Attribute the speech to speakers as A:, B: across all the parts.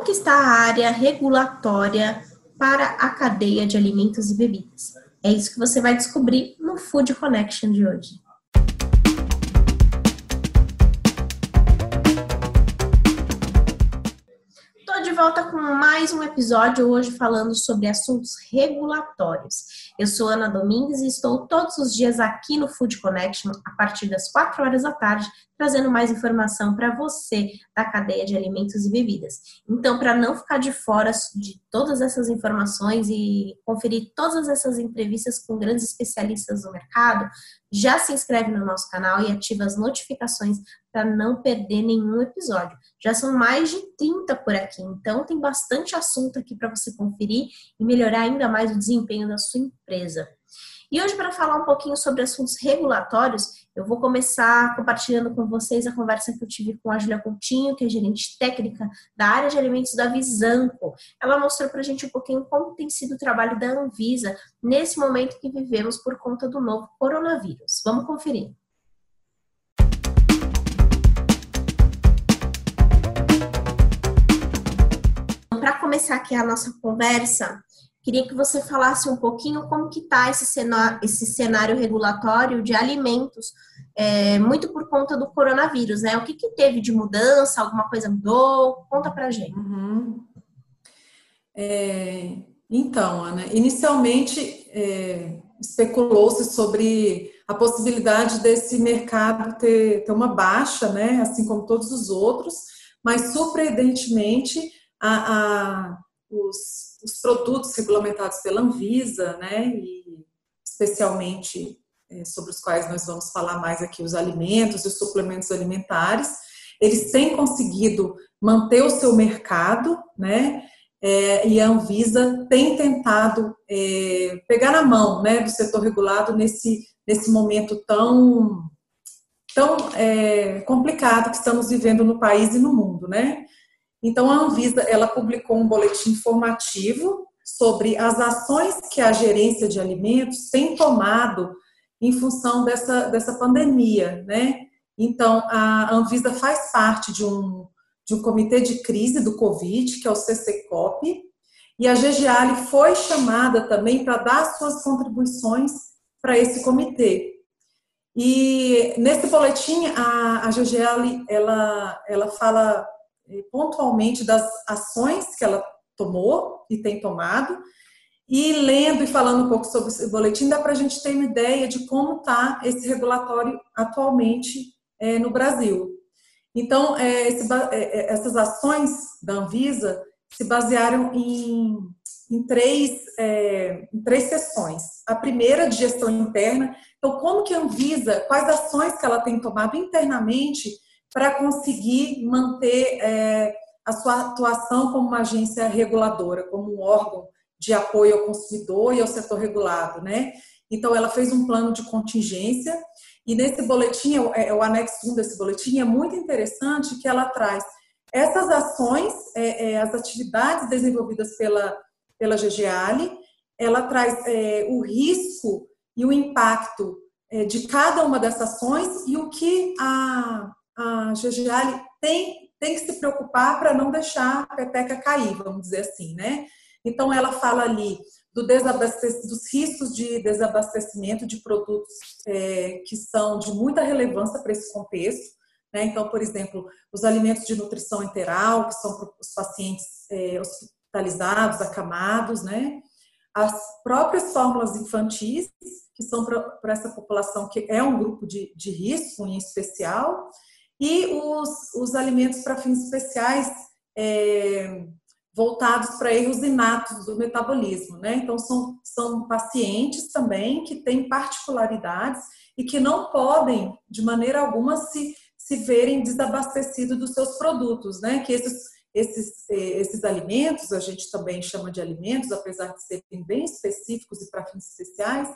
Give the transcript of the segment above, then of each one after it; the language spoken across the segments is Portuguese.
A: Como que está a área regulatória para a cadeia de alimentos e bebidas? É isso que você vai descobrir no Food Connection de hoje. volta com mais um episódio hoje falando sobre assuntos regulatórios. Eu sou Ana Domingues e estou todos os dias aqui no Food Connection a partir das 4 horas da tarde, trazendo mais informação para você da cadeia de alimentos e bebidas. Então, para não ficar de fora de todas essas informações e conferir todas essas entrevistas com grandes especialistas do mercado, já se inscreve no nosso canal e ativa as notificações para não perder nenhum episódio. Já são mais de 30 por aqui, então tem bastante assunto aqui para você conferir e melhorar ainda mais o desempenho da sua empresa. E hoje, para falar um pouquinho sobre assuntos regulatórios, eu vou começar compartilhando com vocês a conversa que eu tive com a Julia Coutinho, que é gerente técnica da área de alimentos da Visanco. Ela mostrou para a gente um pouquinho como tem sido o trabalho da Anvisa nesse momento que vivemos por conta do novo coronavírus. Vamos conferir. Para começar aqui a nossa conversa, Queria que você falasse um pouquinho como que está esse esse cenário regulatório de alimentos, é, muito por conta do coronavírus, né? O que, que teve de mudança? Alguma coisa mudou? Conta pra gente.
B: Uhum. É, então, Ana, inicialmente é, especulou-se sobre a possibilidade desse mercado ter, ter uma baixa, né? Assim como todos os outros, mas surpreendentemente a, a os os produtos regulamentados pela Anvisa, né, e especialmente é, sobre os quais nós vamos falar mais aqui, os alimentos e os suplementos alimentares, eles têm conseguido manter o seu mercado, né, é, e a Anvisa tem tentado é, pegar na mão, né, do setor regulado nesse, nesse momento tão tão é, complicado que estamos vivendo no país e no mundo, né? Então, a Anvisa ela publicou um boletim informativo sobre as ações que a gerência de alimentos tem tomado em função dessa, dessa pandemia, né? Então, a Anvisa faz parte de um, de um comitê de crise do Covid, que é o CCCOP, e a GGAL foi chamada também para dar suas contribuições para esse comitê. E nesse boletim, a, a ela, ela fala pontualmente das ações que ela tomou e tem tomado. E lendo e falando um pouco sobre esse boletim, dá para a gente ter uma ideia de como está esse regulatório atualmente é, no Brasil. Então, é, esse, é, é, essas ações da Anvisa se basearam em, em três, é, em três sessões. A primeira de gestão interna. Então, como que a Anvisa, quais ações que ela tem tomado internamente para conseguir manter é, a sua atuação como uma agência reguladora, como um órgão de apoio ao consumidor e ao setor regulado, né? Então, ela fez um plano de contingência e nesse boletim, é, é o anexo 1 desse boletim, é muito interessante que ela traz essas ações, é, é, as atividades desenvolvidas pela, pela GGALI, ela traz é, o risco e o impacto é, de cada uma dessas ações e o que a, a tem, tem que se preocupar para não deixar a peteca cair, vamos dizer assim, né? Então, ela fala ali do dos riscos de desabastecimento de produtos é, que são de muita relevância para esse contexto. Né? Então, por exemplo, os alimentos de nutrição enteral, que são para os pacientes é, hospitalizados, acamados, né? as próprias fórmulas infantis, que são para essa população que é um grupo de, de risco em especial, e os, os alimentos para fins especiais é, voltados para erros inatos do metabolismo, né? Então, são, são pacientes também que têm particularidades e que não podem, de maneira alguma, se, se verem desabastecidos dos seus produtos, né? Que esses, esses, é, esses alimentos, a gente também chama de alimentos, apesar de serem bem específicos e para fins especiais,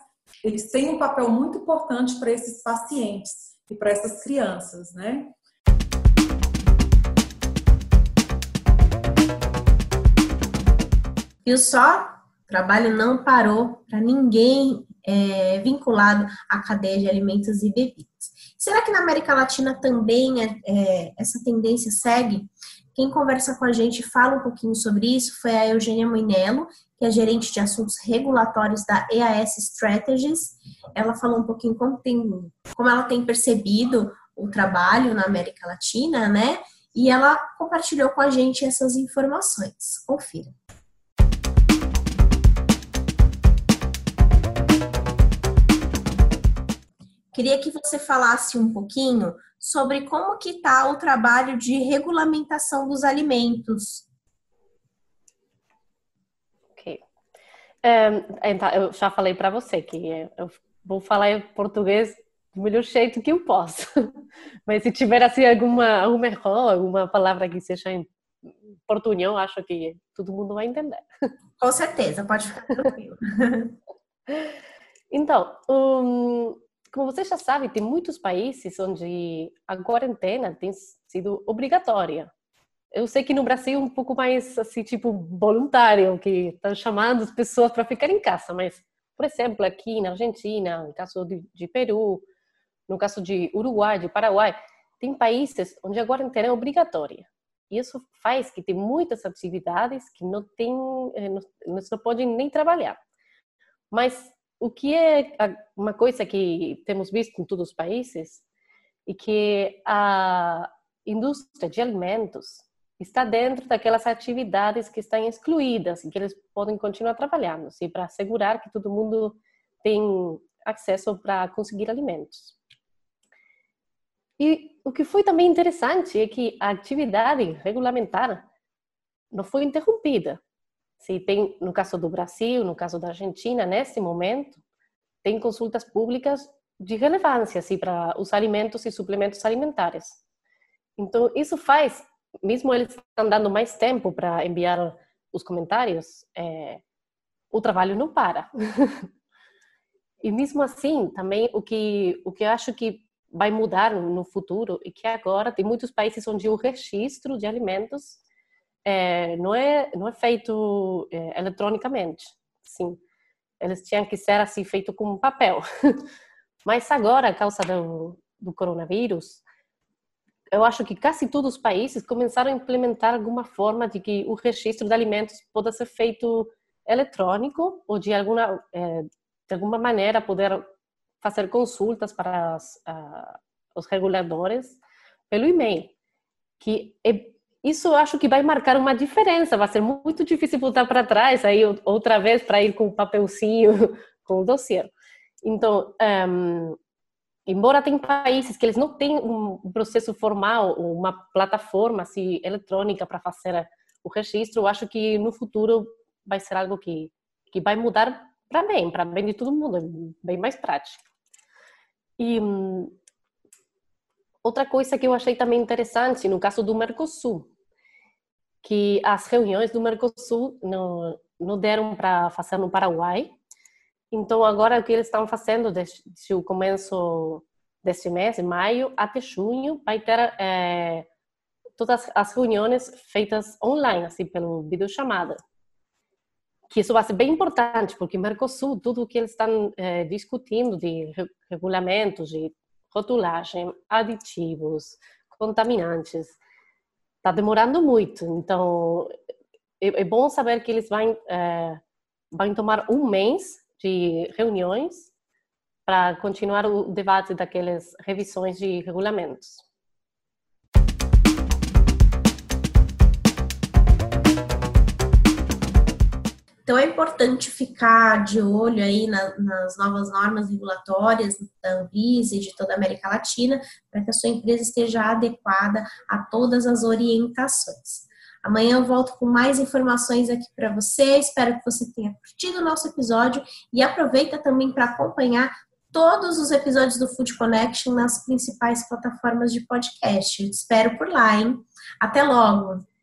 B: eles têm um papel muito importante para esses pacientes e para essas crianças, né?
A: Viu só? O trabalho não parou para ninguém é, vinculado à cadeia de alimentos e bebidas. Será que na América Latina também é, é, essa tendência segue? Quem conversa com a gente fala um pouquinho sobre isso foi a Eugênia Moinello, que é gerente de assuntos regulatórios da EAS Strategies. Ela falou um pouquinho como, tem, como ela tem percebido o trabalho na América Latina, né? E ela compartilhou com a gente essas informações. Confira. Queria que você falasse um pouquinho sobre como que está o trabalho de regulamentação dos alimentos.
C: Um, então, eu já falei para você que eu vou falar em português do melhor jeito que eu posso. Mas se tiver assim alguma, alguma erro, alguma palavra que seja em portunhol, acho que todo mundo vai entender.
A: Com certeza, pode ficar tranquilo.
C: Então, um, como você já sabe, tem muitos países onde a quarentena tem sido obrigatória. Eu sei que no Brasil é um pouco mais assim, tipo, voluntário, que estão chamando as pessoas para ficar em casa, mas, por exemplo, aqui na Argentina, no caso de, de Peru, no caso de Uruguai, de Paraguai, tem países onde a quarentena é obrigatória. E isso faz que tem muitas atividades que não tem, eh, não, não podem nem trabalhar. Mas o que é uma coisa que temos visto em todos os países e que a indústria de alimentos está dentro daquelas atividades que estão excluídas e que eles podem continuar trabalhando, assim, para assegurar que todo mundo tem acesso para conseguir alimentos. E o que foi também interessante é que a atividade regulamentar não foi interrompida. Se tem, no caso do Brasil, no caso da Argentina, nesse momento, tem consultas públicas de relevância assim, para os alimentos e suplementos alimentares. Então, isso faz, mesmo eles estão dando mais tempo para enviar os comentários, é, o trabalho não para. e mesmo assim, também o que o que eu acho que vai mudar no futuro e que agora tem muitos países onde o registro de alimentos é, não é não é feito é, eletronicamente sim eles tinham que ser assim feito com papel mas agora a causa do, do coronavírus eu acho que quase todos os países começaram a implementar alguma forma de que o registro de alimentos possa ser feito eletrônico ou de alguma é, de alguma maneira poder fazer consultas para as, uh, os reguladores pelo e-mail que é isso eu acho que vai marcar uma diferença. Vai ser muito difícil voltar para trás, aí outra vez para ir com o papelzinho, com o dossiê. Então, um, embora tem países que eles não têm um processo formal, uma plataforma assim, eletrônica para fazer o registro, eu acho que no futuro vai ser algo que, que vai mudar para bem, para bem de todo mundo, bem mais prático. E hum, outra coisa que eu achei também interessante, no caso do Mercosul, que as reuniões do Mercosul não, não deram para fazer no Paraguai. Então, agora o que eles estão fazendo desde, o começo deste mês, maio, até junho, vai ter é, todas as reuniões feitas online, assim, pelo videochamada. Que isso vai ser bem importante, porque Mercosul, tudo o que eles estão é, discutindo de regulamentos, de rotulagem, aditivos, contaminantes, está demorando muito. Então, é, é, bom saber que eles vão, é, vão tomar um mês de reuniões para continuar o debate daquelas revisões de regulamentos.
A: Então é importante ficar de olho aí na, nas novas normas regulatórias da Anvisa e de toda a América Latina, para que a sua empresa esteja adequada a todas as orientações. Amanhã eu volto com mais informações aqui para você. Espero que você tenha curtido o nosso episódio e aproveita também para acompanhar todos os episódios do Food Connection nas principais plataformas de podcast. Eu te espero por lá, hein? Até logo!